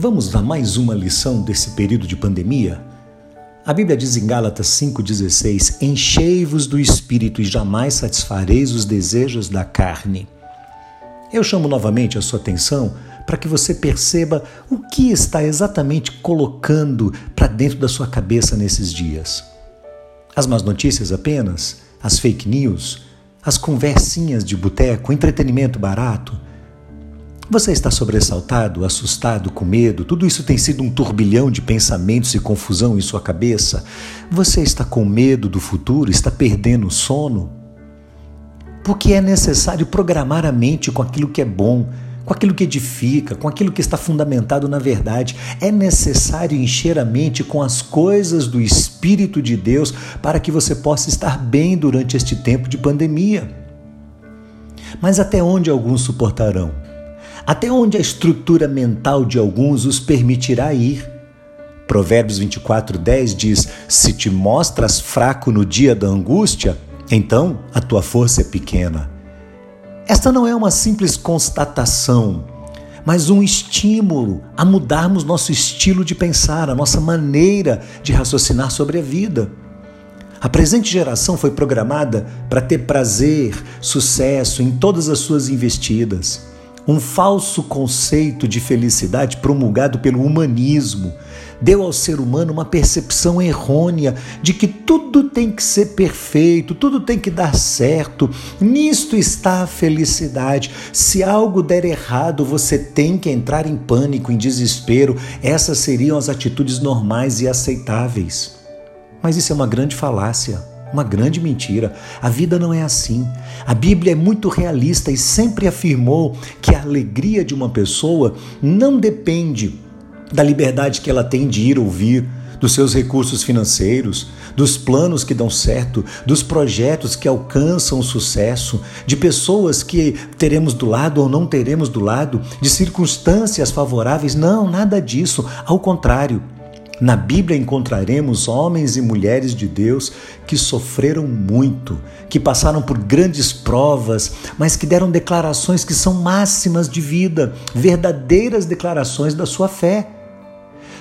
Vamos a mais uma lição desse período de pandemia? A Bíblia diz em Gálatas 5,16: Enchei-vos do espírito e jamais satisfareis os desejos da carne. Eu chamo novamente a sua atenção para que você perceba o que está exatamente colocando para dentro da sua cabeça nesses dias. As más notícias apenas? As fake news? As conversinhas de boteco? Entretenimento barato? Você está sobressaltado, assustado, com medo? Tudo isso tem sido um turbilhão de pensamentos e confusão em sua cabeça? Você está com medo do futuro? Está perdendo o sono? Porque é necessário programar a mente com aquilo que é bom, com aquilo que edifica, com aquilo que está fundamentado na verdade. É necessário encher a mente com as coisas do Espírito de Deus para que você possa estar bem durante este tempo de pandemia. Mas até onde alguns suportarão? Até onde a estrutura mental de alguns os permitirá ir. Provérbios 24, 10 diz: Se te mostras fraco no dia da angústia, então a tua força é pequena. Esta não é uma simples constatação, mas um estímulo a mudarmos nosso estilo de pensar, a nossa maneira de raciocinar sobre a vida. A presente geração foi programada para ter prazer, sucesso em todas as suas investidas um falso conceito de felicidade promulgado pelo humanismo deu ao ser humano uma percepção errônea de que tudo tem que ser perfeito, tudo tem que dar certo. Nisto está a felicidade. Se algo der errado, você tem que entrar em pânico, em desespero. Essas seriam as atitudes normais e aceitáveis. Mas isso é uma grande falácia. Uma grande mentira. A vida não é assim. A Bíblia é muito realista e sempre afirmou que a alegria de uma pessoa não depende da liberdade que ela tem de ir ou vir, dos seus recursos financeiros, dos planos que dão certo, dos projetos que alcançam o sucesso, de pessoas que teremos do lado ou não teremos do lado, de circunstâncias favoráveis. Não, nada disso. Ao contrário. Na Bíblia encontraremos homens e mulheres de Deus que sofreram muito, que passaram por grandes provas, mas que deram declarações que são máximas de vida, verdadeiras declarações da sua fé.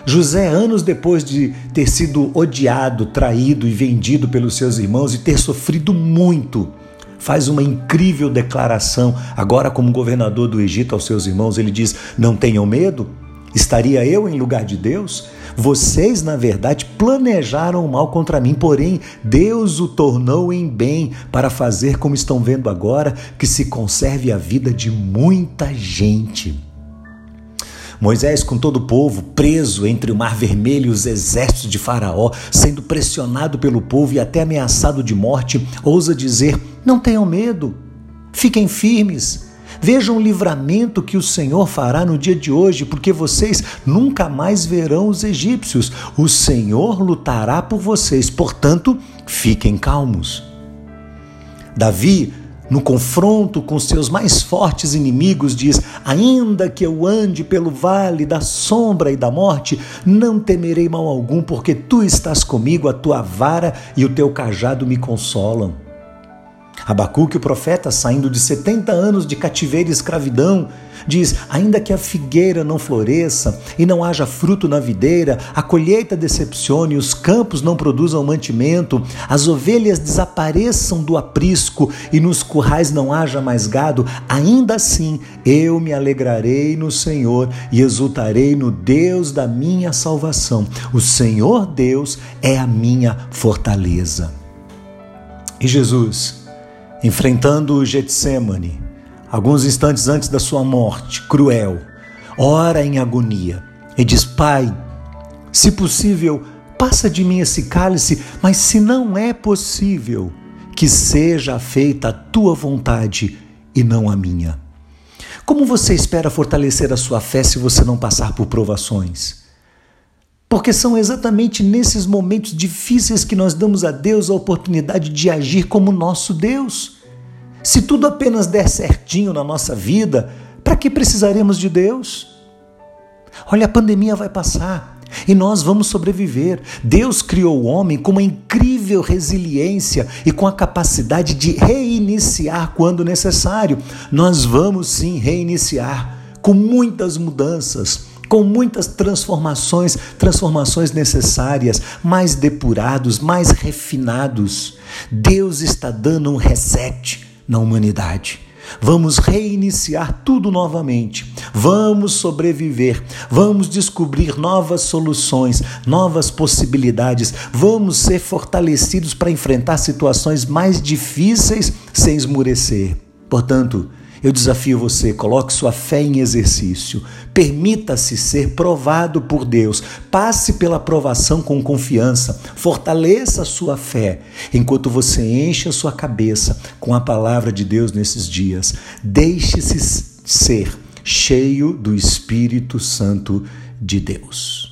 José, anos depois de ter sido odiado, traído e vendido pelos seus irmãos e ter sofrido muito, faz uma incrível declaração. Agora, como governador do Egito aos seus irmãos, ele diz: Não tenham medo. Estaria eu em lugar de Deus? Vocês, na verdade, planejaram o mal contra mim, porém Deus o tornou em bem para fazer como estão vendo agora, que se conserve a vida de muita gente. Moisés, com todo o povo, preso entre o Mar Vermelho e os exércitos de Faraó, sendo pressionado pelo povo e até ameaçado de morte, ousa dizer: Não tenham medo, fiquem firmes, Vejam o livramento que o Senhor fará no dia de hoje, porque vocês nunca mais verão os egípcios. O Senhor lutará por vocês, portanto, fiquem calmos. Davi, no confronto com seus mais fortes inimigos, diz: Ainda que eu ande pelo vale da sombra e da morte, não temerei mal algum, porque tu estás comigo, a tua vara e o teu cajado me consolam. Abacuque, o profeta, saindo de 70 anos de cativeiro e escravidão, diz: Ainda que a figueira não floresça e não haja fruto na videira, a colheita decepcione, os campos não produzam mantimento, as ovelhas desapareçam do aprisco e nos currais não haja mais gado, ainda assim eu me alegrarei no Senhor e exultarei no Deus da minha salvação. O Senhor Deus é a minha fortaleza. E Jesus, enfrentando o Getsemane, alguns instantes antes da sua morte cruel, ora em agonia e diz: Pai, se possível, passa de mim esse cálice, mas se não é possível, que seja feita a tua vontade e não a minha. Como você espera fortalecer a sua fé se você não passar por provações? Porque são exatamente nesses momentos difíceis que nós damos a Deus a oportunidade de agir como nosso Deus. Se tudo apenas der certinho na nossa vida, para que precisaremos de Deus? Olha, a pandemia vai passar e nós vamos sobreviver. Deus criou o homem com uma incrível resiliência e com a capacidade de reiniciar quando necessário. Nós vamos sim reiniciar com muitas mudanças com muitas transformações, transformações necessárias, mais depurados, mais refinados. Deus está dando um reset na humanidade. Vamos reiniciar tudo novamente. Vamos sobreviver. Vamos descobrir novas soluções, novas possibilidades. Vamos ser fortalecidos para enfrentar situações mais difíceis sem esmurecer. Portanto, eu desafio você, coloque sua fé em exercício. Permita-se ser provado por Deus. Passe pela provação com confiança. Fortaleça a sua fé enquanto você enche a sua cabeça com a palavra de Deus nesses dias. Deixe-se ser cheio do Espírito Santo de Deus.